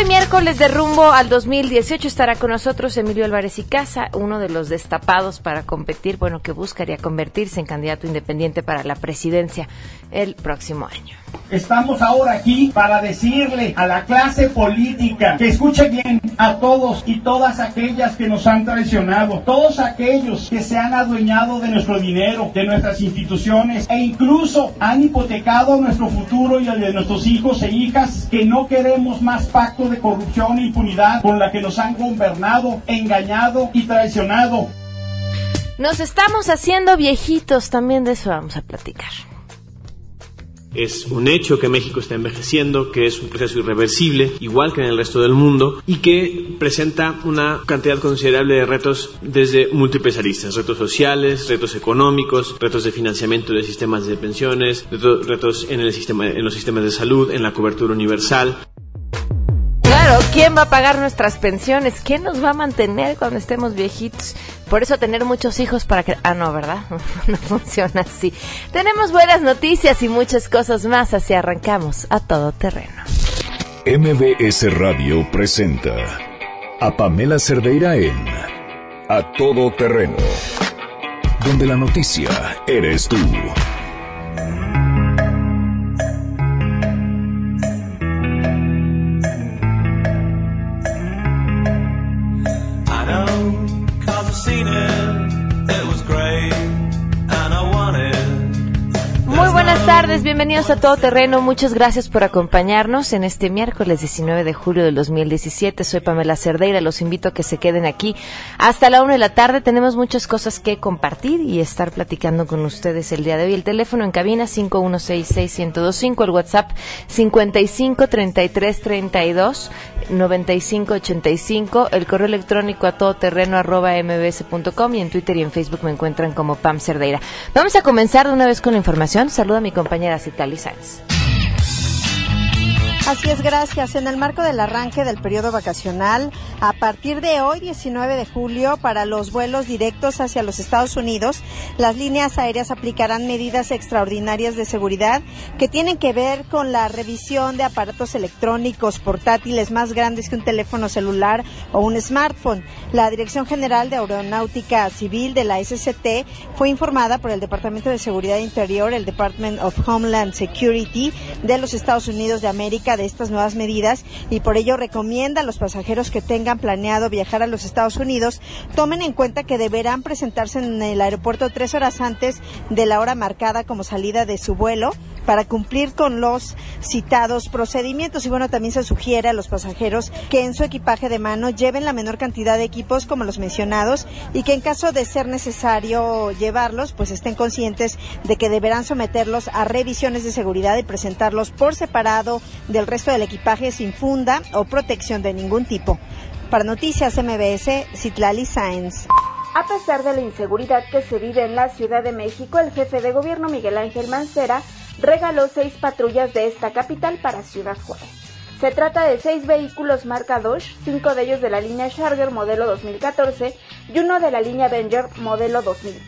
Hoy miércoles de rumbo al 2018 estará con nosotros Emilio Álvarez y Casa, uno de los destapados para competir, bueno, que buscaría convertirse en candidato independiente para la presidencia el próximo año. Estamos ahora aquí para decirle a la clase política que escuche bien a todos y todas aquellas que nos han traicionado, todos aquellos que se han adueñado de nuestro dinero, de nuestras instituciones e incluso han hipotecado nuestro futuro y el de nuestros hijos e hijas, que no queremos más pacto de corrupción e impunidad con la que nos han gobernado, engañado y traicionado. Nos estamos haciendo viejitos, también de eso vamos a platicar. Es un hecho que México está envejeciendo, que es un proceso irreversible, igual que en el resto del mundo, y que presenta una cantidad considerable de retos desde múltiples aristas, retos sociales, retos económicos, retos de financiamiento de sistemas de pensiones, retos en, el sistema, en los sistemas de salud, en la cobertura universal. ¿Quién va a pagar nuestras pensiones? ¿Quién nos va a mantener cuando estemos viejitos? Por eso tener muchos hijos para que... Ah, no, ¿verdad? no funciona así. Tenemos buenas noticias y muchas cosas más, así arrancamos a todo terreno. MBS Radio presenta a Pamela Cerdeira en A Todo Terreno, donde la noticia eres tú. Bienvenidos a Todo Terreno. Muchas gracias por acompañarnos en este miércoles 19 de julio del 2017. Soy Pamela Cerdeira. Los invito a que se queden aquí hasta la una de la tarde. Tenemos muchas cosas que compartir y estar platicando con ustedes el día de hoy. El teléfono en cabina 5166 el WhatsApp 553332 9585, el correo electrónico a todoterreno arroba mbs.com y en Twitter y en Facebook me encuentran como Pam Cerdeira. Vamos a comenzar de una vez con la información. Saluda a mi compañera Sáenz. Así es, gracias. En el marco del arranque del periodo vacacional, a partir de hoy, 19 de julio, para los vuelos directos hacia los Estados Unidos, las líneas aéreas aplicarán medidas extraordinarias de seguridad que tienen que ver con la revisión de aparatos electrónicos portátiles más grandes que un teléfono celular o un smartphone. La Dirección General de Aeronáutica Civil de la SCT fue informada por el Departamento de Seguridad Interior, el Department of Homeland Security de los Estados Unidos de América, de estas nuevas medidas y por ello recomienda a los pasajeros que tengan planeado viajar a los Estados Unidos tomen en cuenta que deberán presentarse en el aeropuerto tres horas antes de la hora marcada como salida de su vuelo para cumplir con los citados procedimientos. Y bueno, también se sugiere a los pasajeros que en su equipaje de mano lleven la menor cantidad de equipos como los mencionados y que en caso de ser necesario llevarlos, pues estén conscientes de que deberán someterlos a revisiones de seguridad y presentarlos por separado del resto del equipaje sin funda o protección de ningún tipo. Para Noticias MBS, Citlali Sáenz. A pesar de la inseguridad que se vive en la Ciudad de México, el jefe de gobierno Miguel Ángel Mancera regaló seis patrullas de esta capital para Ciudad Juárez. Se trata de seis vehículos marca Dodge, cinco de ellos de la línea Charger modelo 2014 y uno de la línea Avenger modelo 2010.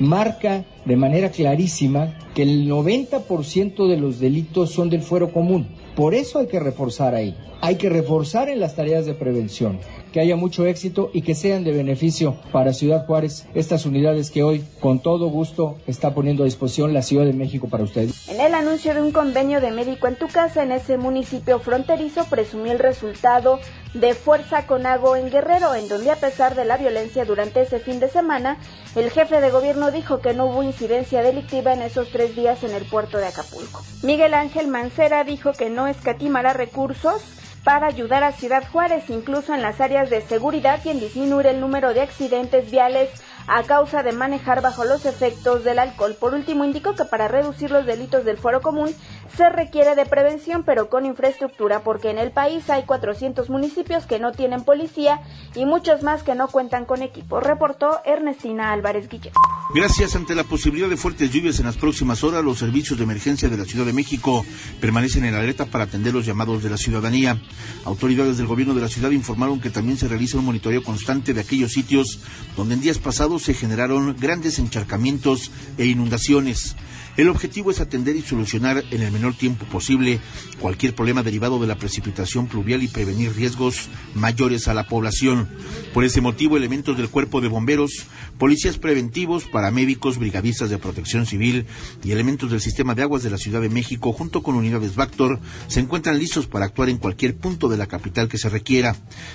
Marca de manera clarísima que el 90% de los delitos son del fuero común. Por eso hay que reforzar ahí. Hay que reforzar en las tareas de prevención que haya mucho éxito y que sean de beneficio para Ciudad Juárez, estas unidades que hoy con todo gusto está poniendo a disposición la Ciudad de México para ustedes. En el anuncio de un convenio de médico en tu casa en ese municipio fronterizo presumió el resultado de Fuerza con Ago en Guerrero, en donde a pesar de la violencia durante ese fin de semana, el jefe de gobierno dijo que no hubo incidencia delictiva en esos tres días en el puerto de Acapulco. Miguel Ángel Mancera dijo que no escatimará recursos para ayudar a Ciudad Juárez, incluso en las áreas de seguridad y en disminuir el número de accidentes viales a causa de manejar bajo los efectos del alcohol. Por último, indicó que para reducir los delitos del foro común se requiere de prevención, pero con infraestructura, porque en el país hay 400 municipios que no tienen policía y muchos más que no cuentan con equipo, reportó Ernestina Álvarez Guillén. Gracias ante la posibilidad de fuertes lluvias en las próximas horas, los servicios de emergencia de la Ciudad de México permanecen en alerta para atender los llamados de la ciudadanía. Autoridades del gobierno de la ciudad informaron que también se realiza un monitoreo constante de aquellos sitios donde en días pasados se generaron grandes encharcamientos e inundaciones. El objetivo es atender y solucionar en el menor tiempo posible cualquier problema derivado de la precipitación pluvial y prevenir riesgos mayores a la población. Por ese motivo, elementos del cuerpo de bomberos, policías preventivos, paramédicos, brigadistas de protección civil y elementos del sistema de aguas de la Ciudad de México, junto con unidades Bactor, se encuentran listos para actuar en cualquier punto de la capital que se requiera.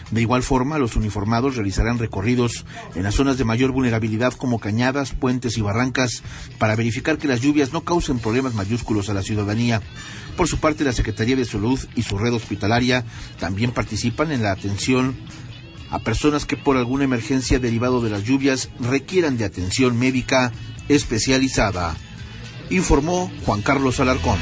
De igual forma, los uniformados realizarán recorridos en las zonas de mayor vulnerabilidad como cañadas, puentes y barrancas para verificar que las lluvias no causen problemas mayúsculos a la ciudadanía. Por su parte, la Secretaría de Salud y su red hospitalaria también participan en la atención a personas que por alguna emergencia derivado de las lluvias requieran de atención médica especializada. Informó Juan Carlos Alarcón.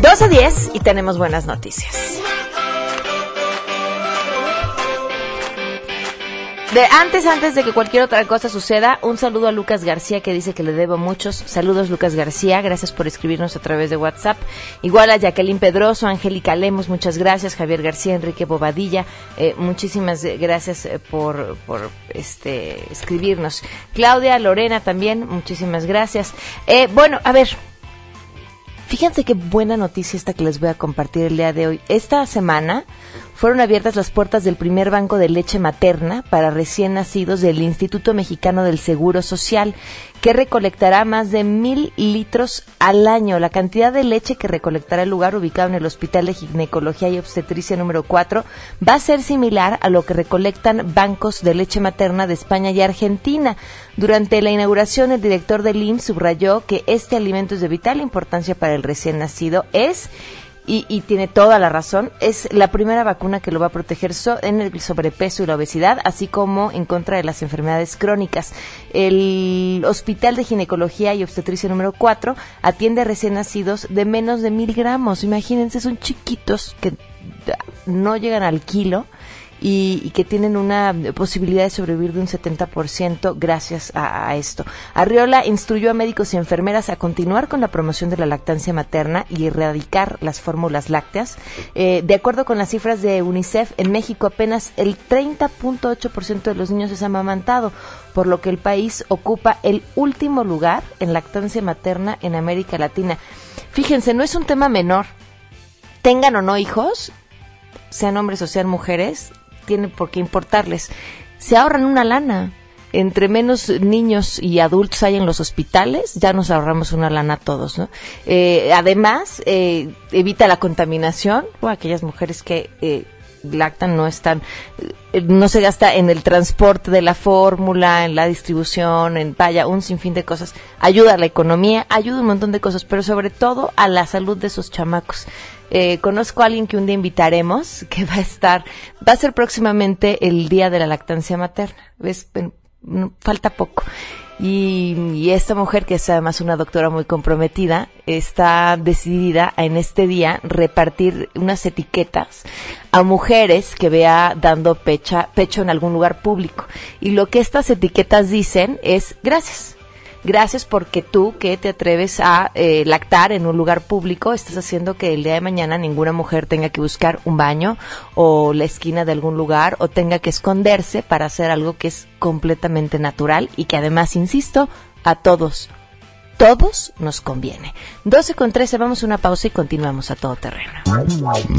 Dos a 10 y tenemos buenas noticias. De antes, antes de que cualquier otra cosa suceda, un saludo a Lucas García que dice que le debo muchos. Saludos Lucas García, gracias por escribirnos a través de WhatsApp. Igual a Jacqueline Pedroso, Angélica Lemos, muchas gracias. Javier García, Enrique Bobadilla, eh, muchísimas gracias eh, por, por este escribirnos. Claudia Lorena también, muchísimas gracias. Eh, bueno, a ver, Fíjense qué buena noticia esta que les voy a compartir el día de hoy. Esta semana fueron abiertas las puertas del primer banco de leche materna para recién nacidos del Instituto Mexicano del Seguro Social, que recolectará más de mil litros al año. La cantidad de leche que recolectará el lugar ubicado en el Hospital de Ginecología y Obstetricia número 4 va a ser similar a lo que recolectan bancos de leche materna de España y Argentina. Durante la inauguración, el director del IMSS subrayó que este alimento es de vital importancia para el recién nacido. Es y, tiene toda la razón, es la primera vacuna que lo va a proteger en el sobrepeso y la obesidad, así como en contra de las enfermedades crónicas. El Hospital de Ginecología y Obstetricia número 4 atiende recién nacidos de menos de mil gramos. Imagínense, son chiquitos que no llegan al kilo y, que tienen una posibilidad de sobrevivir de un 70% gracias a, esto. Arriola instruyó a médicos y enfermeras a continuar con la promoción de la lactancia materna y erradicar las fórmulas lácteas. Eh, de acuerdo con las cifras de UNICEF, en México apenas el 30.8% de los niños es amamantado, por lo que el país ocupa el último lugar en lactancia materna en América Latina. Fíjense, no es un tema menor. Tengan o no hijos, sean hombres o sean mujeres, tiene por qué importarles. Se ahorran una lana. Entre menos niños y adultos hay en los hospitales, ya nos ahorramos una lana todos, ¿no? Eh, además, eh, evita la contaminación, aquellas mujeres que eh, lactan no están, no se gasta en el transporte de la fórmula, en la distribución, en vaya, un sinfín de cosas. Ayuda a la economía, ayuda un montón de cosas, pero sobre todo a la salud de esos chamacos. Eh, conozco a alguien que un día invitaremos, que va a estar, va a ser próximamente el día de la lactancia materna. ¿Ves? Falta poco. Y, esta mujer, que es además una doctora muy comprometida, está decidida en este día repartir unas etiquetas a mujeres que vea dando pecha, pecho en algún lugar público. Y lo que estas etiquetas dicen es gracias Gracias porque tú que te atreves a eh, lactar en un lugar público, estás haciendo que el día de mañana ninguna mujer tenga que buscar un baño o la esquina de algún lugar o tenga que esconderse para hacer algo que es completamente natural y que además, insisto, a todos, todos nos conviene. 12 con 13, vamos a una pausa y continuamos a todo terreno.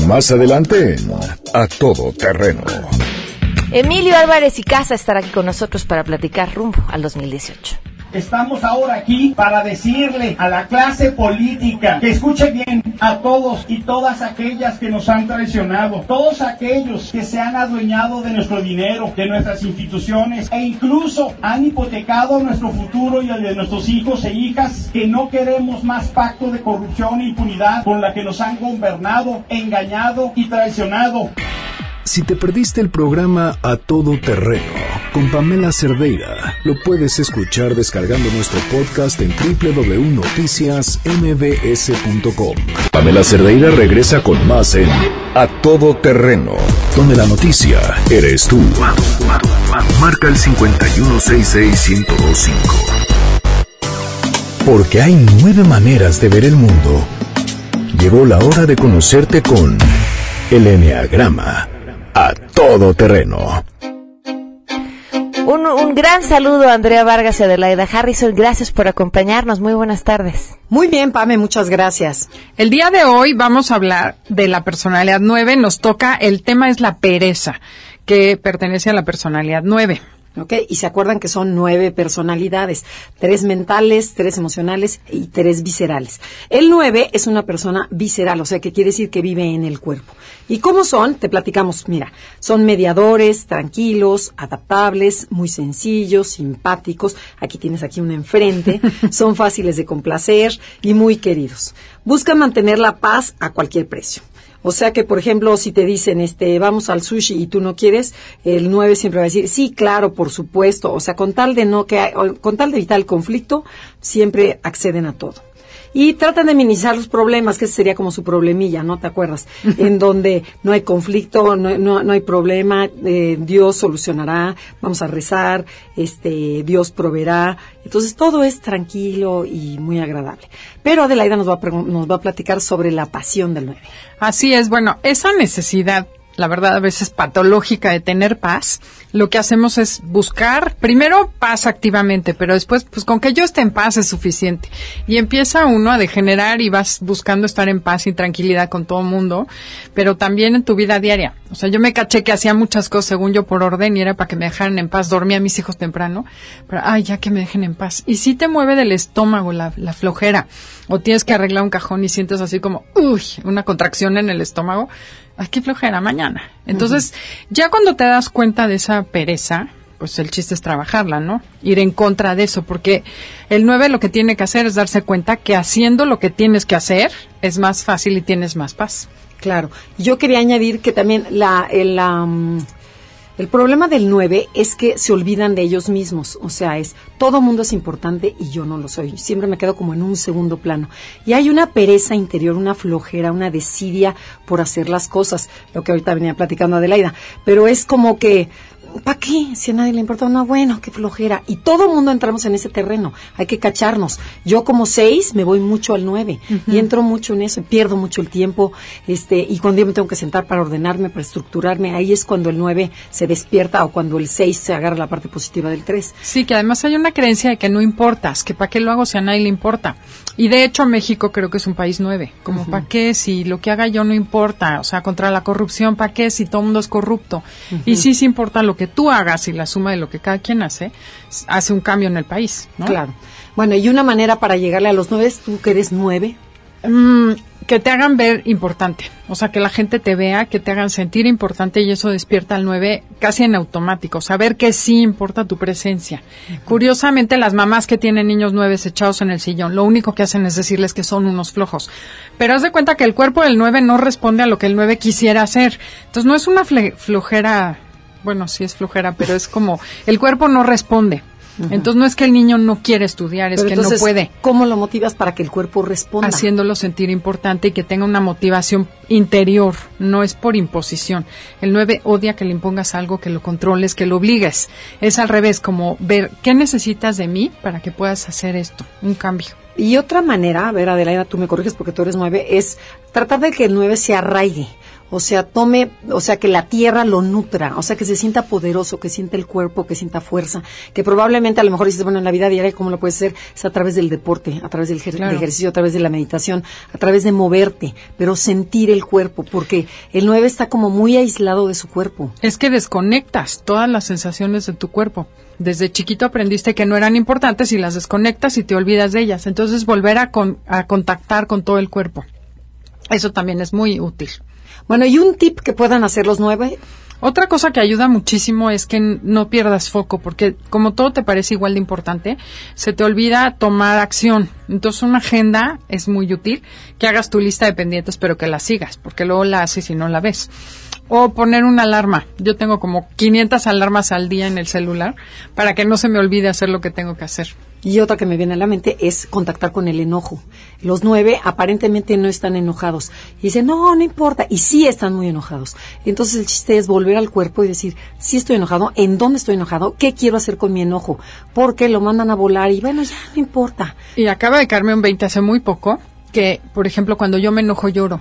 Más adelante, a todo terreno. Emilio Álvarez y Casa estará aquí con nosotros para platicar rumbo al 2018. Estamos ahora aquí para decirle a la clase política que escuche bien a todos y todas aquellas que nos han traicionado, todos aquellos que se han adueñado de nuestro dinero, de nuestras instituciones e incluso han hipotecado nuestro futuro y el de nuestros hijos e hijas, que no queremos más pacto de corrupción e impunidad con la que nos han gobernado, engañado y traicionado. Si te perdiste el programa A Todo Terreno con Pamela Cerdeira, lo puedes escuchar descargando nuestro podcast en www.noticiasmbs.com. Pamela Cerdeira regresa con más en A Todo Terreno, donde la noticia eres tú. Marca el 5166125. Porque hay nueve maneras de ver el mundo. Llegó la hora de conocerte con el Enneagrama a todo terreno. Un, un gran saludo a Andrea Vargas y Adelaida Harrison. Gracias por acompañarnos. Muy buenas tardes. Muy bien, Pame, muchas gracias. El día de hoy vamos a hablar de la personalidad 9. Nos toca, el tema es la pereza, que pertenece a la personalidad 9. ¿Ok? Y se acuerdan que son nueve personalidades, tres mentales, tres emocionales y tres viscerales. El nueve es una persona visceral, o sea, que quiere decir que vive en el cuerpo. ¿Y cómo son? Te platicamos, mira, son mediadores, tranquilos, adaptables, muy sencillos, simpáticos, aquí tienes aquí una enfrente, son fáciles de complacer y muy queridos. Buscan mantener la paz a cualquier precio. O sea que, por ejemplo, si te dicen, este, vamos al sushi y tú no quieres, el 9 siempre va a decir, sí, claro, por supuesto. O sea, con tal de no que, con tal de evitar el conflicto, siempre acceden a todo y tratan de minimizar los problemas, que ese sería como su problemilla, ¿no? ¿Te acuerdas? en donde no hay conflicto, no, no, no hay problema, eh, Dios solucionará, vamos a rezar, este, Dios proveerá. Entonces todo es tranquilo y muy agradable. Pero Adelaida nos va a, nos va a platicar sobre la pasión del nueve. Así es, bueno, esa necesidad la verdad a veces patológica de tener paz, lo que hacemos es buscar primero paz activamente, pero después pues con que yo esté en paz es suficiente. Y empieza uno a degenerar y vas buscando estar en paz y tranquilidad con todo el mundo, pero también en tu vida diaria. O sea, yo me caché que hacía muchas cosas según yo por orden y era para que me dejaran en paz. Dormía a mis hijos temprano, pero ay, ya que me dejen en paz. Y si te mueve del estómago la, la flojera o tienes que arreglar un cajón y sientes así como, uy, una contracción en el estómago, ay, qué flojera mañana. Entonces, ya cuando te das cuenta de esa pereza, pues el chiste es trabajarla, ¿no? Ir en contra de eso, porque el 9 lo que tiene que hacer es darse cuenta que haciendo lo que tienes que hacer es más fácil y tienes más paz. Claro. Yo quería añadir que también la, el, el problema del 9 es que se olvidan de ellos mismos, o sea, es todo mundo es importante y yo no lo soy. Siempre me quedo como en un segundo plano. Y hay una pereza interior, una flojera, una desidia por hacer las cosas, lo que ahorita venía platicando Adelaida, pero es como que ¿para qué? Si a nadie le importa, no, bueno, qué flojera. Y todo el mundo entramos en ese terreno, hay que cacharnos. Yo como seis me voy mucho al nueve y entro mucho en eso, pierdo mucho el tiempo, este, y cuando yo me tengo que sentar para ordenarme, para estructurarme, ahí es cuando el nueve se despierta o cuando el seis se agarra la parte positiva del tres. Sí, que además hay una creencia de que no importas, que para qué lo hago si a nadie le importa. Y de hecho México creo que es un país nueve, como para qué si lo que haga yo no importa, o sea, contra la corrupción, para qué si todo el mundo es corrupto. Y sí, sí importa lo que que tú hagas y la suma de lo que cada quien hace, hace un cambio en el país, ¿no? Claro. Bueno, y una manera para llegarle a los nueve, tú que eres nueve. Mm, que te hagan ver importante, o sea, que la gente te vea, que te hagan sentir importante y eso despierta al nueve casi en automático, saber que sí importa tu presencia. Curiosamente, las mamás que tienen niños nueve echados en el sillón, lo único que hacen es decirles que son unos flojos. Pero haz de cuenta que el cuerpo del nueve no responde a lo que el nueve quisiera hacer. Entonces, no es una flojera bueno, sí es flojera, pero es como el cuerpo no responde. Entonces no es que el niño no quiere estudiar, es que no puede. ¿Cómo lo motivas para que el cuerpo responda? Haciéndolo sentir importante y que tenga una motivación interior, no es por imposición. El 9 odia que le impongas algo, que lo controles, que lo obligues. Es al revés, como ver qué necesitas de mí para que puedas hacer esto, un cambio. Y otra manera, a ver Adelaida, tú me corriges porque tú eres 9, es tratar de que el 9 se arraigue o sea, tome, o sea, que la tierra lo nutra, o sea, que se sienta poderoso, que sienta el cuerpo, que sienta fuerza, que probablemente a lo mejor dices, bueno, en la vida diaria, ¿cómo lo puede ser? Es a través del deporte, a través del, ejercicio, a través de la meditación, a través de moverte, pero sentir el cuerpo, porque el 9 está como muy aislado de su cuerpo. Es que desconectas todas las sensaciones de tu cuerpo. Desde chiquito aprendiste que no eran importantes y las desconectas y te olvidas de ellas. Entonces volver a, a contactar con todo el cuerpo. Eso también es muy útil. Bueno, y un tip que puedan hacer los nueve. Otra cosa que ayuda muchísimo es que no pierdas foco, porque como todo te parece igual de importante, se te olvida tomar acción. Entonces una agenda es muy útil, que hagas tu lista de pendientes, pero que la sigas, porque luego la haces y no la ves. O poner una alarma. Yo tengo como 500 alarmas al día en el celular para que no se me olvide hacer lo que tengo que hacer. Y otra que me viene a la mente es contactar con el enojo. Los nueve aparentemente no están enojados. Y dicen, no, no importa. Y sí están muy enojados. Entonces el chiste es volver al cuerpo y decir, sí estoy enojado, ¿en dónde estoy enojado? ¿Qué quiero hacer con mi enojo? Porque lo mandan a volar y bueno, ya no importa. Y acaba de caerme un 20 hace muy poco que, por ejemplo, cuando yo me enojo lloro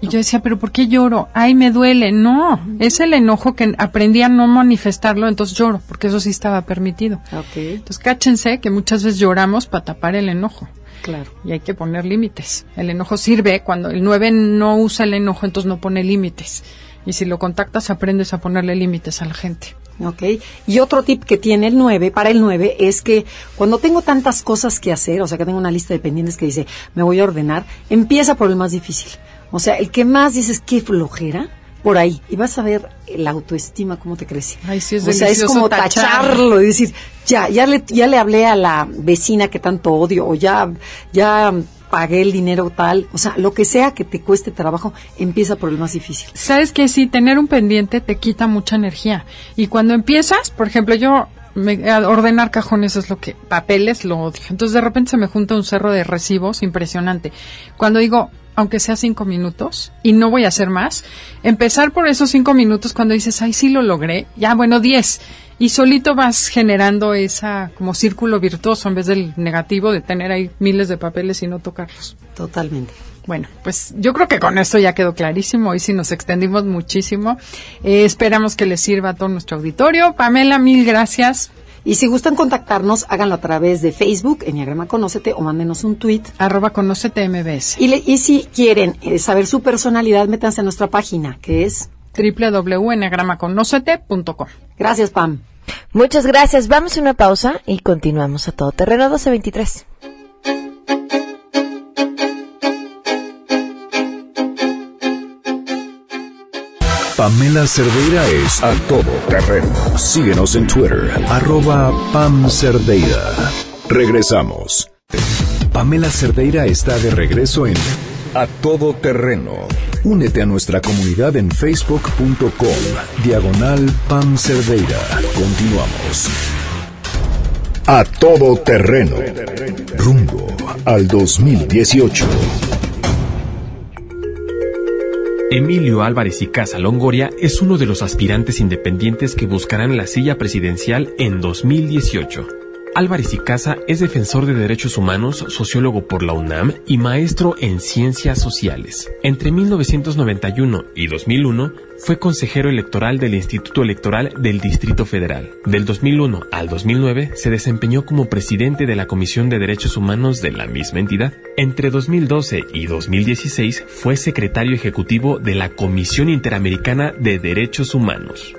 Y yo decía, pero ¿por qué lloro? Ay, me duele. No, es el enojo que aprendí a no manifestarlo, entonces lloro, porque eso sí estaba permitido. Entonces cáchense que muchas veces lloramos para tapar el enojo. Claro. Y hay que poner límites. El enojo sirve cuando el 9 no usa el enojo, entonces no pone límites. Y si lo contactas, aprendes a ponerle límites a la gente. Ok. Y otro tip que tiene el 9, para el 9, es que cuando tengo tantas cosas que hacer, o sea, que tengo una lista de pendientes que dice, me voy a ordenar, empieza por el más difícil. O sea, el que más dices, qué flojera, por ahí. Y vas a ver la autoestima cómo te crece. Ay, sí, es o sea, es como tacharlo y decir, ya, ya le, ya le hablé a la vecina que tanto odio, o ya, ya pagué el dinero tal, o sea, lo que sea que te cueste trabajo, empieza por el más difícil. Sabes que sí, tener un pendiente te quita mucha energía. Y cuando empiezas, por ejemplo, yo me, ordenar cajones es lo que, papeles lo odio. Entonces de repente se me junta un cerro de recibos impresionante. Cuando digo, aunque sea cinco minutos, y no voy a hacer más, empezar por esos cinco minutos cuando dices, ay, sí lo logré, ya, bueno, diez. Y solito vas generando esa como círculo virtuoso en vez del negativo de tener ahí miles de papeles y no tocarlos. Totalmente. Bueno, pues yo creo que con esto ya quedó clarísimo. Hoy sí nos extendimos muchísimo. Eh, esperamos que les sirva a todo nuestro auditorio. Pamela, mil gracias. Y si gustan contactarnos, háganlo a través de Facebook, Enneagrama Conócete, o mándenos un tweet. Arroba Conócete MBS. Y, y si quieren eh, saber su personalidad, métanse a nuestra página, que es www.enneagramaconocete.com. Gracias, Pam. Muchas gracias. Vamos a una pausa y continuamos a todo terreno 1223. Pamela Cerdeira es a todo terreno. Síguenos en Twitter, arroba Pam Cerdeira. Regresamos. Pamela Cerdeira está de regreso en A Todo Terreno. Únete a nuestra comunidad en facebook.com, diagonal Pam Cerdeira. Continuamos. A Todo Terreno. Rumbo al 2018. Emilio Álvarez y Casa Longoria es uno de los aspirantes independientes que buscarán la silla presidencial en 2018. Álvarez y Casa es defensor de derechos humanos, sociólogo por la UNAM y maestro en ciencias sociales. Entre 1991 y 2001 fue consejero electoral del Instituto Electoral del Distrito Federal. Del 2001 al 2009 se desempeñó como presidente de la Comisión de Derechos Humanos de la misma entidad. Entre 2012 y 2016 fue secretario ejecutivo de la Comisión Interamericana de Derechos Humanos.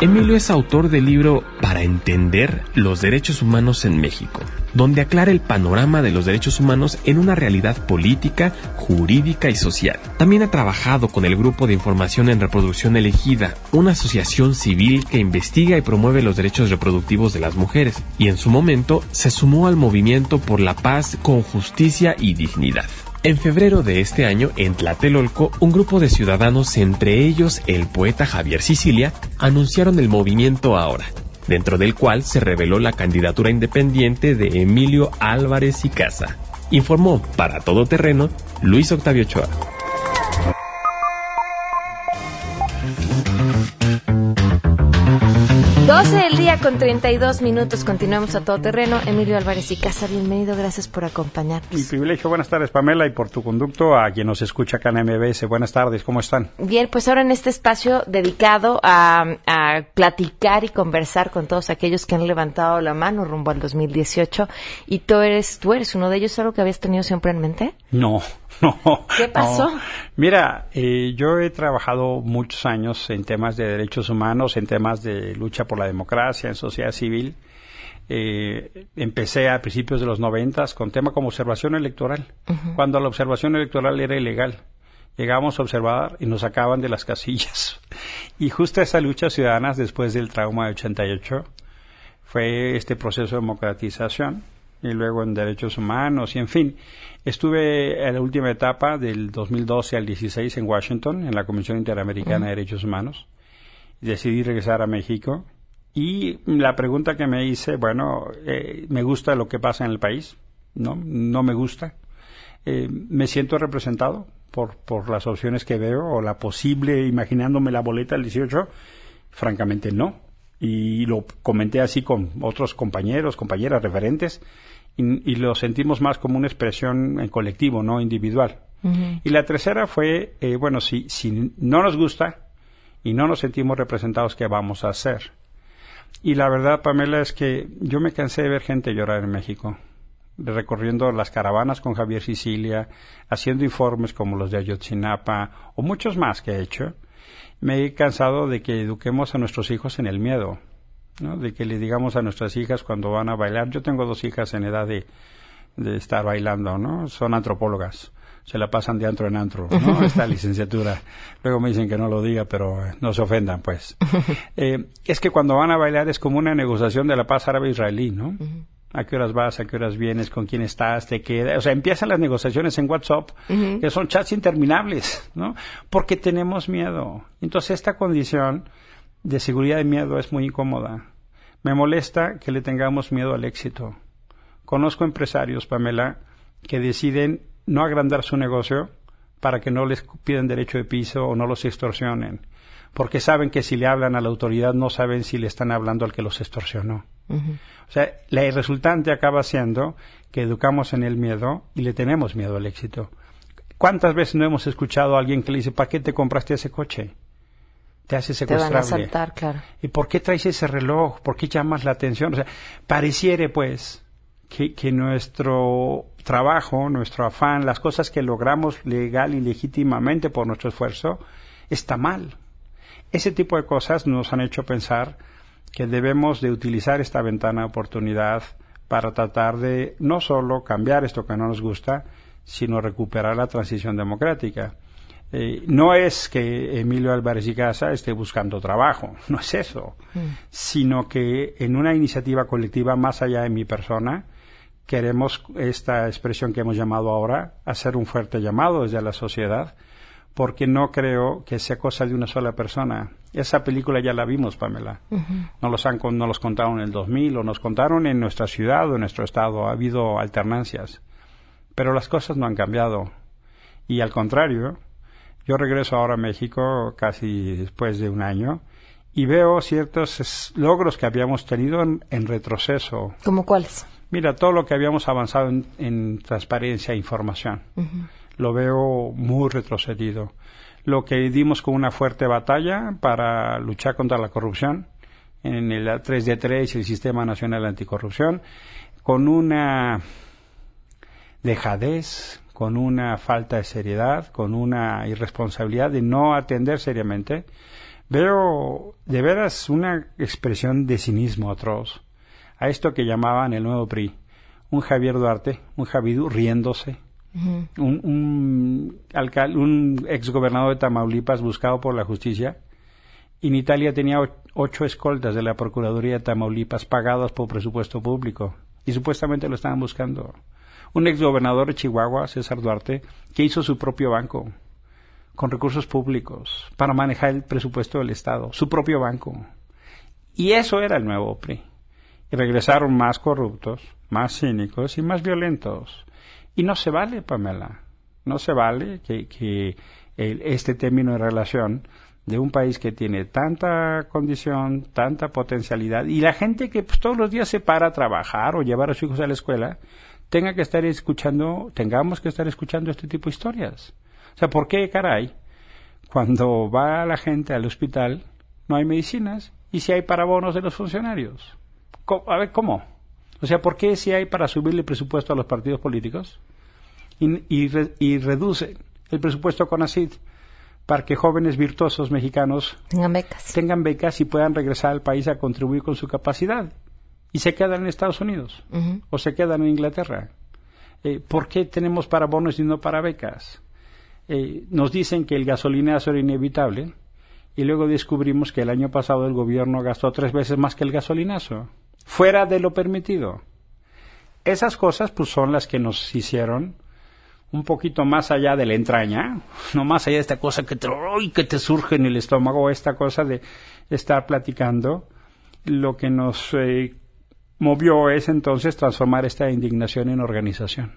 Emilio es autor del libro Para entender los derechos humanos en México, donde aclara el panorama de los derechos humanos en una realidad política, jurídica y social. También ha trabajado con el Grupo de Información en Reproducción Elegida, una asociación civil que investiga y promueve los derechos reproductivos de las mujeres, y en su momento se sumó al movimiento por la paz con justicia y dignidad. En febrero de este año, en Tlatelolco, un grupo de ciudadanos, entre ellos el poeta Javier Sicilia, anunciaron el movimiento Ahora, dentro del cual se reveló la candidatura independiente de Emilio Álvarez y Casa. Informó para todo terreno Luis Octavio Ochoa. 12 del día con 32 minutos. Continuamos a todo terreno. Emilio Álvarez y Casa, bienvenido. Gracias por acompañarnos. Mi privilegio. Buenas tardes, Pamela, y por tu conducto a quien nos escucha acá en MBS. Buenas tardes, ¿cómo están? Bien, pues ahora en este espacio dedicado a, a platicar y conversar con todos aquellos que han levantado la mano rumbo al 2018. Y tú eres, tú eres uno de ellos, ¿algo que habías tenido siempre en mente? No, no. ¿Qué pasó? no. Mira, eh, yo he trabajado muchos años en temas de derechos humanos, en temas de lucha por la democracia, en sociedad civil. Eh, empecé a principios de los noventas con tema como observación electoral, cuando la observación electoral era ilegal. Llegábamos a observar y nos sacaban de las casillas. Y justo esa lucha ciudadana después del trauma de 88 fue este proceso de democratización y luego en derechos humanos y en fin. Estuve en la última etapa del 2012 al 16 en Washington, en la Comisión Interamericana de Derechos Humanos. Decidí regresar a México y la pregunta que me hice, bueno, eh, me gusta lo que pasa en el país, ¿no? No me gusta. Eh, me siento representado por, por las opciones que veo o la posible, imaginándome la boleta del 18, francamente no. Y lo comenté así con otros compañeros, compañeras, referentes, y, y, lo sentimos más como una expresión en colectivo, no individual. Y la tercera fue, eh, bueno, si, si no nos gusta y no nos sentimos representados, ¿qué vamos a hacer? Y la verdad, Pamela, es que yo me cansé de ver gente llorar en México, recorriendo las caravanas con Javier Sicilia, haciendo informes como los de Ayotzinapa o muchos más que he hecho. Me he cansado de que eduquemos a nuestros hijos en el miedo, ¿no? de que le digamos a nuestras hijas cuando van a bailar. Yo tengo dos hijas en edad de, de estar bailando, ¿no? Son antropólogas se la pasan de antro en antro, ¿no? Esta licenciatura. Luego me dicen que no lo diga, pero eh, no se ofendan, pues. Eh, es que cuando van a bailar es como una negociación de la paz árabe-israelí, ¿no? ¿A qué horas vas? ¿A qué horas vienes? ¿Con quién estás? ¿Te queda? O sea, empiezan las negociaciones en WhatsApp, que son chats interminables, ¿no? Porque tenemos miedo. Entonces, esta condición de seguridad y miedo es muy incómoda. Me molesta que le tengamos miedo al éxito. Conozco empresarios, Pamela, que deciden no agrandar su negocio para que no les pidan derecho de piso o no los extorsionen, porque saben que si le hablan a la autoridad no saben si le están hablando al que los extorsionó. O sea, la resultante acaba siendo que educamos en el miedo y le tenemos miedo al éxito. ¿Cuántas veces no hemos escuchado a alguien que le dice, ¿para qué te compraste ese coche? Te hace secuestrable. claro. ¿Y por qué traes ese reloj? ¿Por qué llamas la atención? O sea, pareciere, pues, que, nuestro trabajo, nuestro afán, las cosas que logramos legal y legítimamente por nuestro esfuerzo, está mal. Ese tipo de cosas nos han hecho pensar que debemos de utilizar esta ventana de oportunidad para tratar de no solo cambiar esto que no nos gusta, sino recuperar la transición democrática. Eh, no es que Emilio Álvarez y Casa esté buscando trabajo, no es eso, mm. sino que en una iniciativa colectiva más allá de mi persona, queremos esta expresión que hemos llamado ahora, hacer un fuerte llamado desde la sociedad, porque no creo que sea cosa de una sola persona. Esa película ya la vimos, Pamela. no los han, no los contaron en el 2000 o nos contaron en nuestra ciudad o en nuestro estado. Ha habido alternancias. Pero las cosas no han cambiado. Y al contrario, yo regreso ahora a México casi después de un año y veo ciertos logros que habíamos tenido en retroceso. ¿Como cuáles? Mira, todo lo que habíamos avanzado en, transparencia e información, lo veo muy retrocedido. Lo que dimos con una fuerte batalla para luchar contra la corrupción en el 3D3 y el Sistema Nacional Anticorrupción, con una dejadez, con una falta de seriedad, con una irresponsabilidad de no atender seriamente, veo de veras una expresión de cinismo atroz a esto que llamaban el nuevo PRI. Un Javier Duarte, un Javidú riéndose, un, un, un ex gobernador de Tamaulipas buscado por la justicia. En Italia tenía ocho escoltas de la Procuraduría de Tamaulipas pagadas por presupuesto público y supuestamente lo estaban buscando. Un ex gobernador de Chihuahua, César Duarte, que hizo su propio banco con recursos públicos para manejar el presupuesto del Estado, su propio banco. Y eso era el nuevo PRI y regresaron más corruptos, más cínicos y más violentos. Y no se vale, Pamela, no se vale que, que este término de relación de un país que tiene tanta condición, tanta potencialidad, y la gente que pues, todos los días se para a trabajar o llevar a sus hijos a la escuela, tenga que estar escuchando, tengamos que estar escuchando este tipo de historias. O sea, ¿por qué, caray, cuando va la gente al hospital no hay medicinas y si hay para bonos de los funcionarios? A ver, ¿cómo? O sea, ¿por qué si hay para subirle presupuesto a los partidos políticos y, y, reduce el presupuesto con ACID para que jóvenes virtuosos mexicanos tengan becas. tengan becas y puedan regresar al país a contribuir con su capacidad? Y se quedan en Estados Unidos o se quedan en Inglaterra. Eh, ¿Por qué tenemos para bonos y no para becas? Eh, nos dicen que el gasolinazo era inevitable y luego descubrimos que el año pasado el gobierno gastó tres veces más que el gasolinazo fuera de lo permitido. Esas cosas pues son las que nos hicieron un poquito más allá de la entraña, no más allá de esta cosa que te, que te surge en el estómago, esta cosa de estar platicando, lo que nos eh, movió es entonces transformar esta indignación en organización.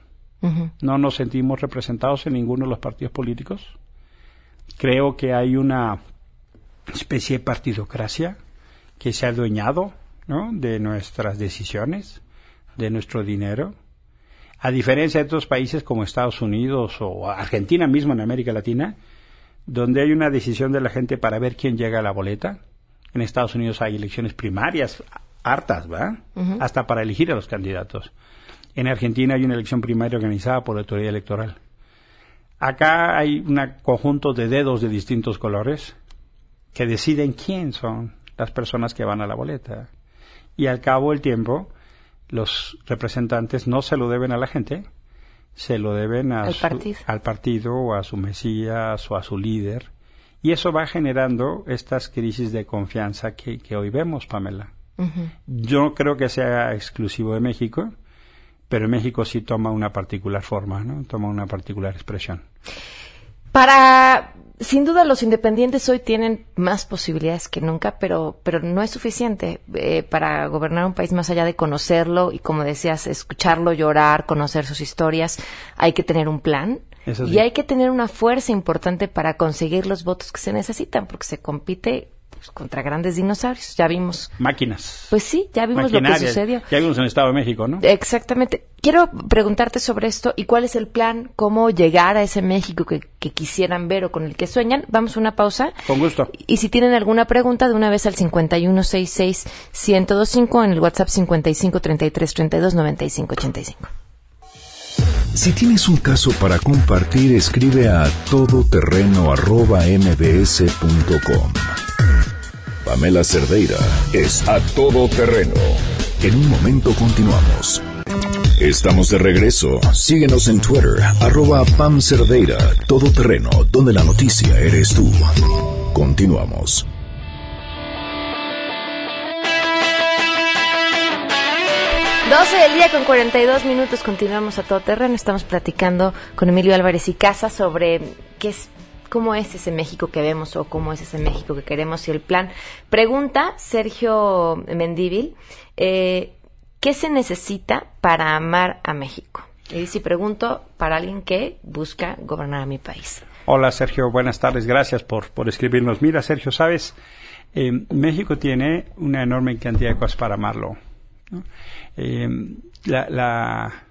No nos sentimos representados en ninguno de los partidos políticos. Creo que hay una especie de partidocracia que se ha adueñado de nuestras decisiones, de nuestro dinero. A diferencia de otros países como Estados Unidos o Argentina mismo en América Latina, donde hay una decisión de la gente para ver quién llega a la boleta. En Estados Unidos hay elecciones primarias hartas, ¿va? Hasta para elegir a los candidatos. En Argentina hay una elección primaria organizada por la autoridad electoral. Acá hay un conjunto de dedos de distintos colores que deciden quién son las personas que van a la boleta. Y al cabo del tiempo, los representantes no se lo deben a la gente, se lo deben al, partido. al partido o a su mesías o a su líder. Y eso va generando estas crisis de confianza que, hoy vemos, Pamela. Yo no creo que sea exclusivo de México, pero México sí toma una particular forma, ¿no? Toma una particular expresión. Para sin duda los independientes hoy tienen más posibilidades que nunca, pero, pero no es suficiente eh, para gobernar un país más allá de conocerlo y, como decías, escucharlo llorar, conocer sus historias. Hay que tener un plan y hay que tener una fuerza importante para conseguir los votos que se necesitan, porque se compite pues, contra grandes dinosaurios. Ya vimos. Máquinas. Pues sí, ya vimos lo que sucedió. Ya vimos en el Estado de México, ¿no? Exactamente. Quiero preguntarte sobre esto y cuál es el plan, cómo llegar a ese México que, quisieran ver o con el que sueñan. Vamos a una pausa. Con gusto. Y si tienen alguna pregunta, de una vez al 5166-1025 en el WhatsApp 5533329585. Si tienes un caso para compartir, escribe a todoterreno.mbs.com. Pamela Cerdeira es a todo terreno. En un momento continuamos. Estamos de regreso. Síguenos en Twitter, arroba Pam Cerdeira, todo donde la noticia eres tú. Continuamos. 12 del día con 42 minutos, continuamos a todo terreno. Estamos platicando con Emilio Álvarez y Casa sobre qué es cómo es ese México que vemos o cómo es ese México que queremos y el plan. Pregunta Sergio Mendívil, eh, ¿qué se necesita para amar a México? Y si pregunto para alguien que busca gobernar a mi país. Hola Sergio, buenas tardes, gracias por, por escribirnos. Mira Sergio, sabes, eh, México tiene una enorme cantidad de cosas para amarlo. Eh, la la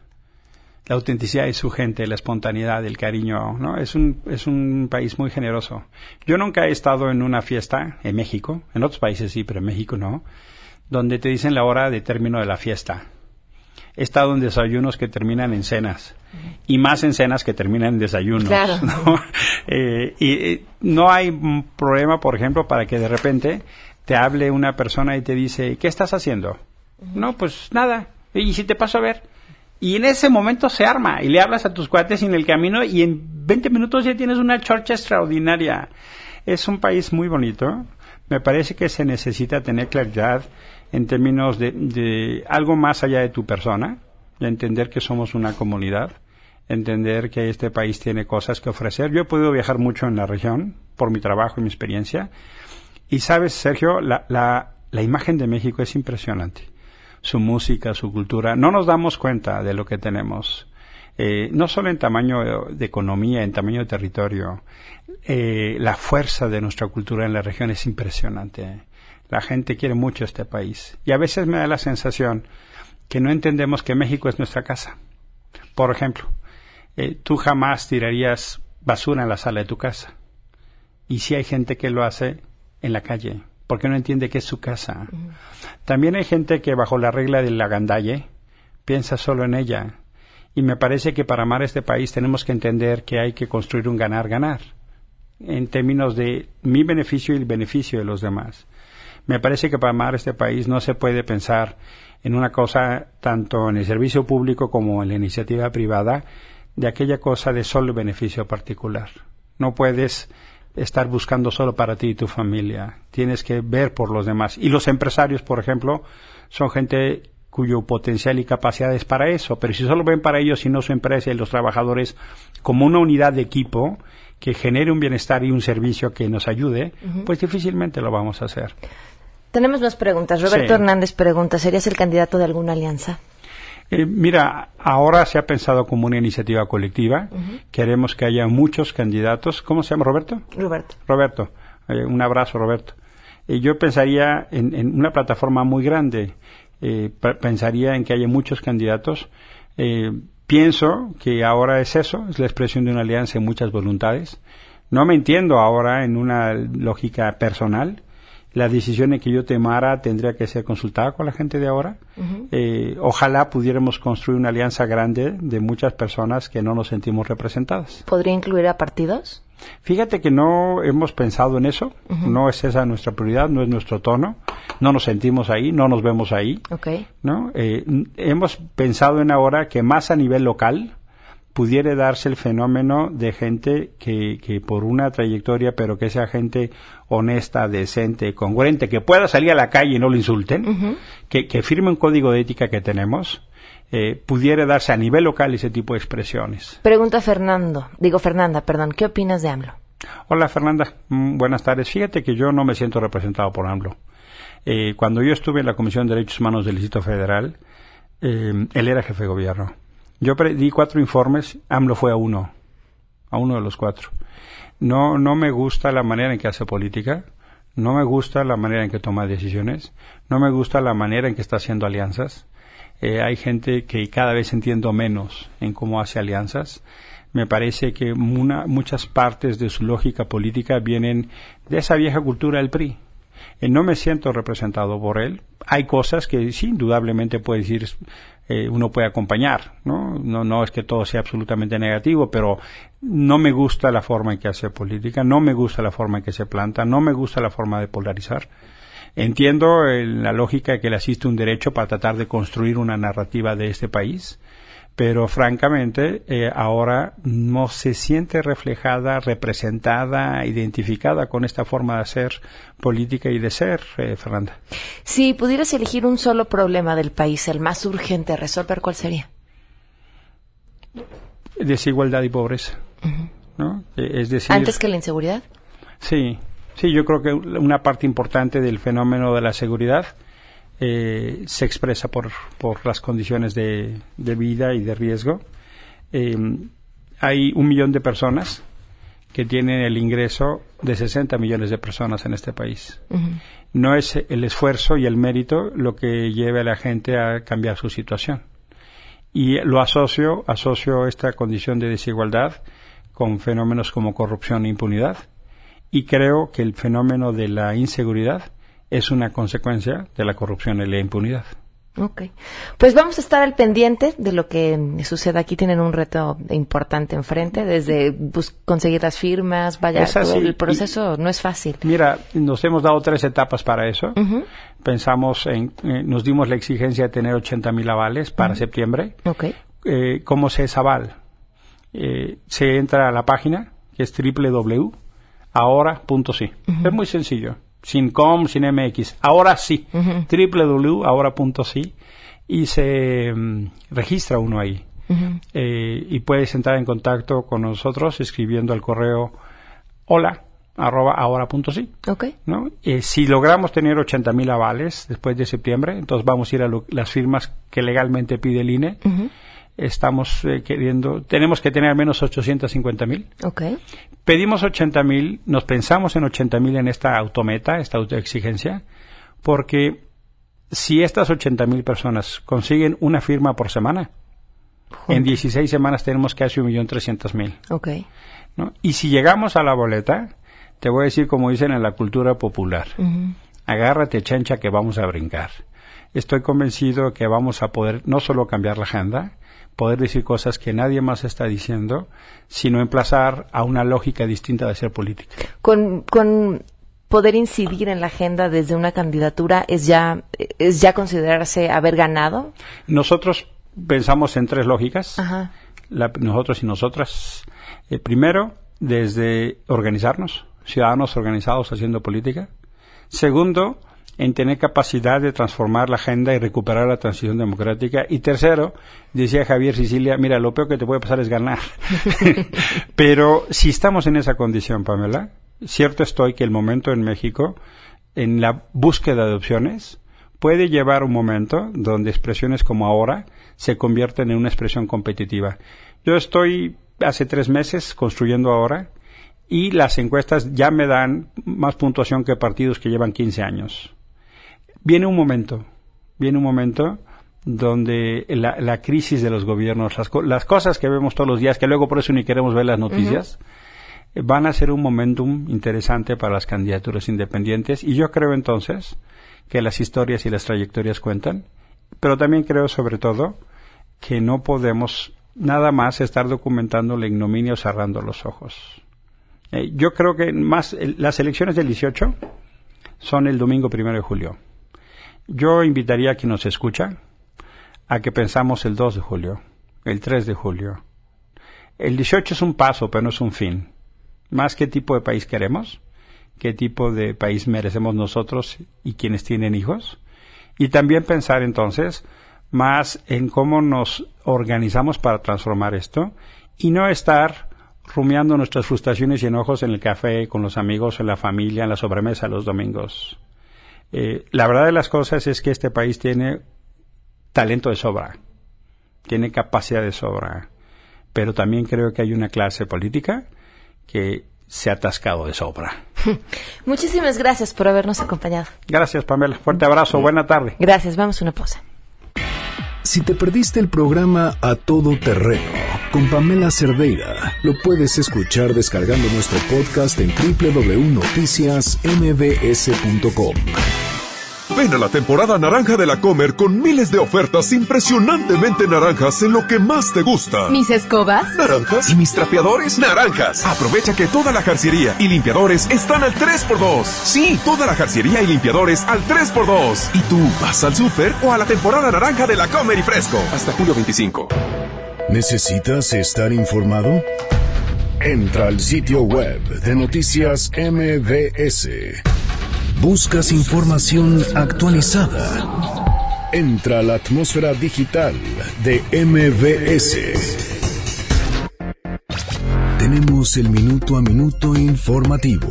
autenticidad de su gente, la espontaneidad, el cariño, ¿no? Es un, es un país muy generoso. Yo nunca he estado en una fiesta en México, en otros países sí, pero en México no, donde te dicen la hora de término de la fiesta. He estado en desayunos que terminan en cenas y más en cenas que terminan en desayunos. Eh, y eh, no hay problema, por ejemplo, para que de repente te hable una persona y te dice, ¿qué estás haciendo? No, pues nada. ¿Y si te paso a ver? Y en ese momento se arma y le hablas a tus cuates en el camino y en 20 minutos ya tienes una chorcha extraordinaria. Es un país muy bonito. Me parece que se necesita tener claridad en términos de, de algo más allá de tu persona, y entender que somos una comunidad, entender que este país tiene cosas que ofrecer. Yo he podido viajar mucho en la región por mi trabajo y mi experiencia. Y sabes, Sergio, la, la, la imagen de México es impresionante su música, su cultura, no nos damos cuenta de lo que tenemos. Eh, no solo en tamaño de economía, en tamaño de territorio, eh, la fuerza de nuestra cultura en la región es impresionante. La gente quiere mucho este país. Y a veces me da la sensación que no entendemos que México es nuestra casa. Por ejemplo, eh, tú jamás tirarías basura en la sala de tu casa. Y si hay gente que lo hace en la calle, porque no entiende que es su casa. También hay gente que bajo la regla del agandalle piensa solo en ella. Y me parece que para amar este país tenemos que entender que hay que construir un ganar-ganar en términos de mi beneficio y el beneficio de los demás. Me parece que para amar este país no se puede pensar en una cosa tanto en el servicio público como en la iniciativa privada de aquella cosa de solo beneficio particular. No puedes estar buscando solo para ti y tu familia. Tienes que ver por los demás. Y los empresarios, por ejemplo, son gente cuyo potencial y capacidad es para eso. Pero si solo ven para ellos y no su empresa y los trabajadores como una unidad de equipo que genere un bienestar y un servicio que nos ayude, pues difícilmente lo vamos a hacer. Tenemos más preguntas. Roberto Hernández pregunta, ¿serías el candidato de alguna alianza? Eh, mira, ahora se ha pensado como una iniciativa colectiva. Queremos que haya muchos candidatos. ¿Cómo se llama Roberto? Roberto. Roberto. Eh, un abrazo, Roberto. Eh, yo pensaría en, una plataforma muy grande. pensaría en que haya muchos candidatos. Pienso que ahora es eso, es la expresión de una alianza en muchas voluntades. No me entiendo ahora en una lógica personal. La decisión que yo tomara tendría que ser consultada con la gente de ahora. Eh, ojalá pudiéramos construir una alianza grande de muchas personas que no nos sentimos representadas. ¿Podría incluir a partidos? Fíjate que no hemos pensado en eso, no es esa nuestra prioridad, no es nuestro tono, no nos sentimos ahí, no nos vemos ahí. ¿no? Eh, hemos pensado en ahora que más a nivel local pudiera darse el fenómeno de gente que, que por una trayectoria, pero que sea gente honesta, decente, congruente, que pueda salir a la calle y no lo insulten, que, que firme un código de ética que tenemos, eh, pudiera darse a nivel local ese tipo de expresiones. Pregunta Fernando, digo Fernanda, perdón, ¿qué opinas de AMLO? Hola Fernanda, mm, buenas tardes. Fíjate que yo no me siento representado por AMLO. Eh, cuando yo estuve en la Comisión de Derechos Humanos del Distrito Federal, eh, él era jefe de gobierno. Yo di cuatro informes, AMLO fue a uno, a uno de los cuatro. No, no me gusta la manera en que hace política, no me gusta la manera en que toma decisiones, no me gusta la manera en que está haciendo alianzas. Eh, hay gente que cada vez entiendo menos en cómo hace alianzas. Me parece que muchas partes de su lógica política vienen de esa vieja cultura del PRI. Eh, no me siento representado por él. Hay cosas que sí, indudablemente puede decir, eh, uno puede acompañar, ¿no? ¿no? Es que todo sea absolutamente negativo, pero no me gusta la forma en que hace política, no me gusta la forma en que se planta, no me gusta la forma de polarizar. Entiendo la lógica que le asiste un derecho para tratar de construir una narrativa de este país, pero francamente eh, ahora no se siente reflejada, representada, identificada con esta forma de hacer política y de ser, eh, Fernanda. Si pudieras elegir un solo problema del país, el más urgente a resolver, ¿cuál sería? Desigualdad y pobreza. ¿no? Eh, es decir, ¿Antes que la inseguridad? Sí, Sí, yo creo que una parte importante del fenómeno de la seguridad eh, se expresa por, por las condiciones de, vida y de riesgo. Em, hay un millón de personas que tienen el ingreso de 60 millones de personas en este país. No es el esfuerzo y el mérito lo que lleve a la gente a cambiar su situación. Y lo asocio, asocio esta condición de desigualdad con fenómenos como corrupción e impunidad y creo que el fenómeno de la inseguridad es una consecuencia de la corrupción y la impunidad. Ok. Pues vamos a estar al pendiente de lo que suceda aquí. Tienen un reto importante enfrente, desde conseguir las firmas, vaya, el proceso no es fácil. Mira, nos hemos dado tres etapas para eso. Pensamos en, eh, nos dimos la exigencia de tener 80 mil avales para septiembre. Okay. Eh, ¿Cómo se es aval? Eh, se entra a la página, que es www ahora.sí. Es muy sencillo. Sin com, sin mx. Ahora sí. www.ahora.sí y se mm, registra uno ahí. Eh, y puedes entrar en contacto con nosotros escribiendo al correo hola arroba ahora.sí. Okay. ¿no? Eh, si logramos tener 80.000 avales después de septiembre, entonces vamos a ir a las firmas que legalmente pide el INE estamos eh, queriendo, tenemos que tener al menos 850 mil. Okay. Pedimos 80 mil, nos pensamos en 80 mil en esta autometa, esta autoexigencia, porque si estas 80 mil personas consiguen una firma por semana, en 16 semanas tenemos casi 1.300.000. Okay. ¿no? Y si llegamos a la boleta, te voy a decir como dicen en la cultura popular, agárrate chancha que vamos a brincar. Estoy convencido que vamos a poder no solo cambiar la agenda, poder decir cosas que nadie más está diciendo, sino emplazar a una lógica distinta de hacer política. Con, con poder incidir en la agenda desde una candidatura es ya es ya considerarse haber ganado. Nosotros pensamos en tres lógicas. nosotros y nosotras. Eh, primero, desde organizarnos, ciudadanos organizados haciendo política. Segundo, en tener capacidad de transformar la agenda y recuperar la transición democrática. Y tercero, decía Javier Sicilia, mira, lo peor que te puede pasar es ganar. Pero si estamos en esa condición, Pamela, cierto estoy que el momento en México, en la búsqueda de opciones, puede llevar un momento donde expresiones como ahora se convierten en una expresión competitiva. Yo estoy hace tres meses construyendo ahora y las encuestas ya me dan más puntuación que partidos que llevan 15 años viene un momento, viene un momento donde la, la crisis de los gobiernos, las, las cosas que vemos todos los días, que luego por eso ni queremos ver las noticias, van a ser un momentum interesante para las candidaturas independientes y yo creo entonces que las historias y las trayectorias cuentan, pero también creo sobre todo que no podemos nada más estar documentando la ignominia o cerrando los ojos. Eh, yo creo que más el- las elecciones del 18 son el domingo primero de julio. Yo invitaría a quien nos escucha a que pensamos el 2 de julio, el 3 de julio. El 18 es un paso, pero no es un fin. Más qué tipo de país queremos, qué tipo de país merecemos nosotros y quienes tienen hijos. Y también pensar entonces más en cómo nos organizamos para transformar esto y no estar rumiando nuestras frustraciones y enojos en el café, con los amigos, en la familia, en la sobremesa los domingos. Eh, la verdad de las cosas es que este país tiene talento de sobra, tiene capacidad de sobra, pero también creo que hay una clase política que se ha atascado de sobra. Muchísimas gracias por habernos acompañado. Gracias, Pamela. Fuerte abrazo. Buena tarde. Gracias. Vamos a una pausa. Si te perdiste el programa A Todo Terreno con Pamela Cerdeira, lo puedes escuchar descargando nuestro podcast en www.noticiasmbs.com. Ven a la temporada naranja de la Comer con miles de ofertas impresionantemente naranjas en lo que más te gusta. ¿Mis escobas? ¿Naranjas? ¿Y mis trapeadores? ¡Naranjas! Aprovecha que toda la jarcería y limpiadores están al 3x2. Sí, toda la jarcería y limpiadores al 3x2. ¿Y tú vas al súper o a la temporada naranja de la Comer y Fresco? Hasta julio 25. ¿Necesitas estar informado? Entra al sitio web de Noticias MBS. ¿Buscas información actualizada? Entra a la atmósfera digital de MBS. Tenemos el minuto a minuto informativo.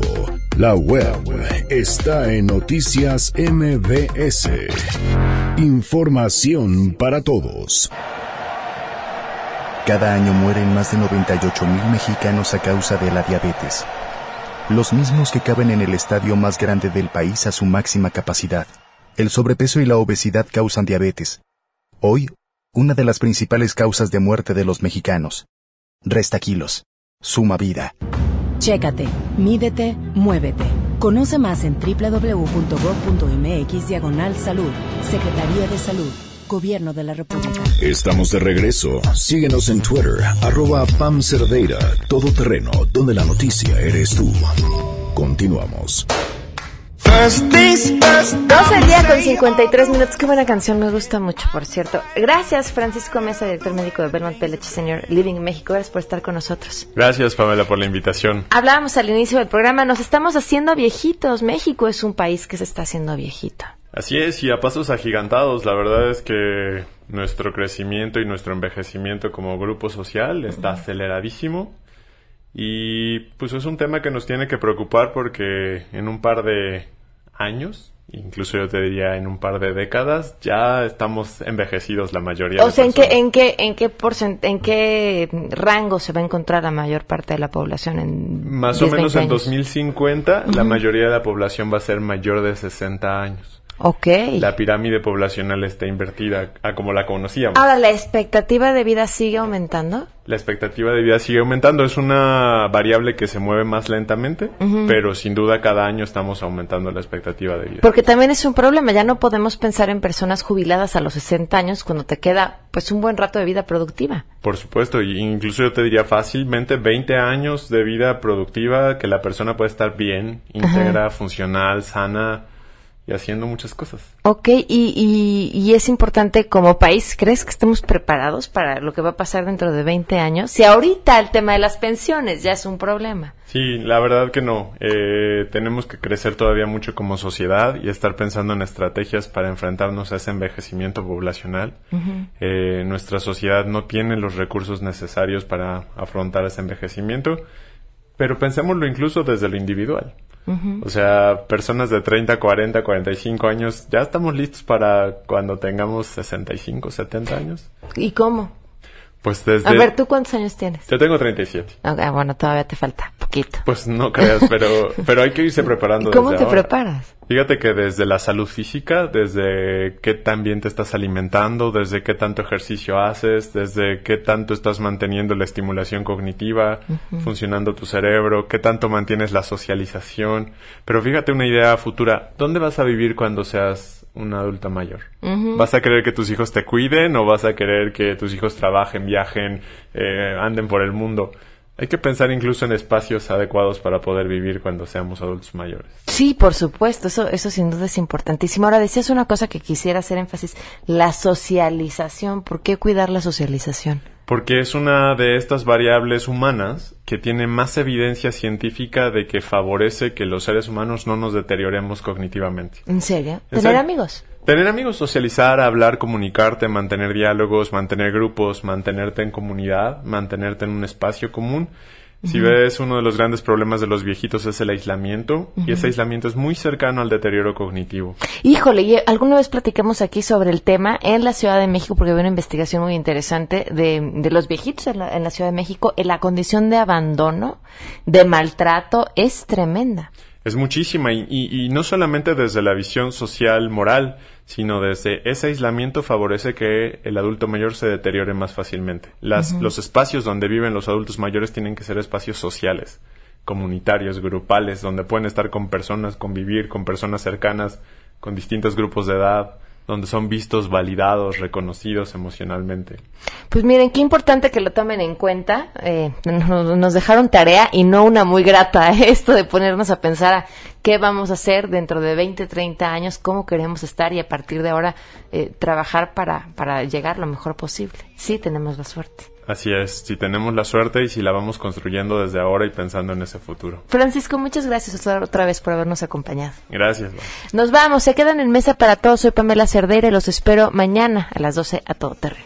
La web está en Noticias MBS. Información para todos. Cada año mueren más de 98 mil mexicanos a causa de la diabetes. Los mismos que caben en el estadio más grande del país a su máxima capacidad. El sobrepeso y la obesidad causan diabetes. Hoy, una de las principales causas de muerte de los mexicanos. Resta kilos. Suma vida. Chécate, mídete, muévete. Conoce más en www.gov.mx diagonal salud. Secretaría de Salud. Gobierno de la República. Estamos de regreso. Síguenos en Twitter, arroba Pam Cerdeira, todo terreno, donde la noticia eres tú. Continuamos. 12 al día con 53 minutos. Qué buena canción, me gusta mucho, por cierto. Gracias, Francisco Mesa, director médico de Belmont Pellech Senior Living en México. Gracias por estar con nosotros. Gracias, Pamela, por la invitación. Hablábamos al inicio del programa, nos estamos haciendo viejitos. México es un país que se está haciendo viejito. Así es, y a pasos agigantados. La verdad es que nuestro crecimiento y nuestro envejecimiento como grupo social está aceleradísimo. Y pues es un tema que nos tiene que preocupar porque en un par de años, incluso yo te diría en un par de décadas, ya estamos envejecidos la mayoría. O de sea, ¿en qué, en qué, en qué en qué rango se va a encontrar la mayor parte de la población en Más o 10, menos 20 en años? 2050 la mayoría de la población va a ser mayor de 60 años. Ok. La pirámide poblacional está invertida a como la conocíamos. Ahora, ¿la expectativa de vida sigue aumentando? La expectativa de vida sigue aumentando. Es una variable que se mueve más lentamente, Ujú. pero sin duda cada año estamos aumentando la expectativa de vida. Porque también es un problema, ya no podemos pensar en personas jubiladas a los 60 años cuando te queda pues un buen rato de vida productiva. Por supuesto, y incluso yo te diría fácilmente 20 años de vida productiva que la persona puede estar bien, íntegra, funcional, sana y haciendo muchas cosas. Ok, y, y, y es importante como país, ¿crees que estemos preparados para lo que va a pasar dentro de 20 años? Si ahorita el tema de las pensiones ya es un problema. Sí, la verdad que no. Eh, tenemos que crecer todavía mucho como sociedad y estar pensando en estrategias para enfrentarnos a ese envejecimiento poblacional. Eh, nuestra sociedad no tiene los recursos necesarios para afrontar ese envejecimiento, pero pensémoslo incluso desde lo individual. Ujú. O sea, personas de 30, 40, 45 años, ya estamos listos para cuando tengamos 65, 70 años. ¿Y cómo? Pues desde... A ver, ¿tú cuántos años tienes? Yo tengo 37. Ok, bueno, todavía te falta poquito. Pues no creas, pero, pero hay que irse preparando. ¿Cómo desde te ahora. preparas? Fíjate que desde la salud física, desde qué tan bien te estás alimentando, desde qué tanto ejercicio haces, desde qué tanto estás manteniendo la estimulación cognitiva, funcionando tu cerebro, qué tanto mantienes la socialización. Pero fíjate una idea futura, ¿dónde vas a vivir cuando seas una adulta mayor? ¿Vas a querer que tus hijos te cuiden o vas a querer que tus hijos trabajen, viajen, eh, anden por el mundo? Hay que pensar incluso en espacios adecuados para poder vivir cuando seamos adultos mayores. Sí, por supuesto, eso, eso sin duda es importantísimo. Ahora decías una cosa que quisiera hacer énfasis, la socialización. ¿Por qué cuidar la socialización? Porque es una de estas variables humanas que tiene más evidencia científica de que favorece que los seres humanos no nos deterioremos cognitivamente. ¿En serio? ¿En ¿Tener serio? amigos? Tener amigos, socializar, hablar, comunicarte, mantener diálogos, mantener grupos, mantenerte en comunidad, mantenerte en un espacio común. Si ves, uno de los grandes problemas de los viejitos es el aislamiento, y ese aislamiento es muy cercano al deterioro cognitivo. Híjole, y alguna vez platicamos aquí sobre el tema en la Ciudad de México, porque había una investigación muy interesante de, de los viejitos en la, en la Ciudad de México. En la condición de abandono, de maltrato, es tremenda. Es muchísima y, y- y no solamente desde la visión social moral, sino desde ese aislamiento favorece que el adulto mayor se deteriore más fácilmente. Las. Los espacios donde viven los adultos mayores tienen que ser espacios sociales, comunitarios, grupales, donde pueden estar con personas, convivir con personas cercanas, con distintos grupos de edad, donde son vistos, validados, reconocidos emocionalmente. Pues miren, qué importante que lo tomen en cuenta. Eh, nos, dejaron tarea y no una muy grata ¿eh? esto de ponernos a pensar a qué vamos a hacer dentro de 20, 30 años, cómo queremos estar y a partir de ahora eh, trabajar para, para llegar lo mejor posible. Sí, tenemos la suerte. Así es, si tenemos la suerte y si la vamos construyendo desde ahora y pensando en ese futuro. Francisco, muchas gracias otra- otra vez por habernos acompañado. Gracias. Nos vamos, se quedan en mesa para todos. Soy Pamela Cerdeira y los espero mañana a las 12 a todo terreno.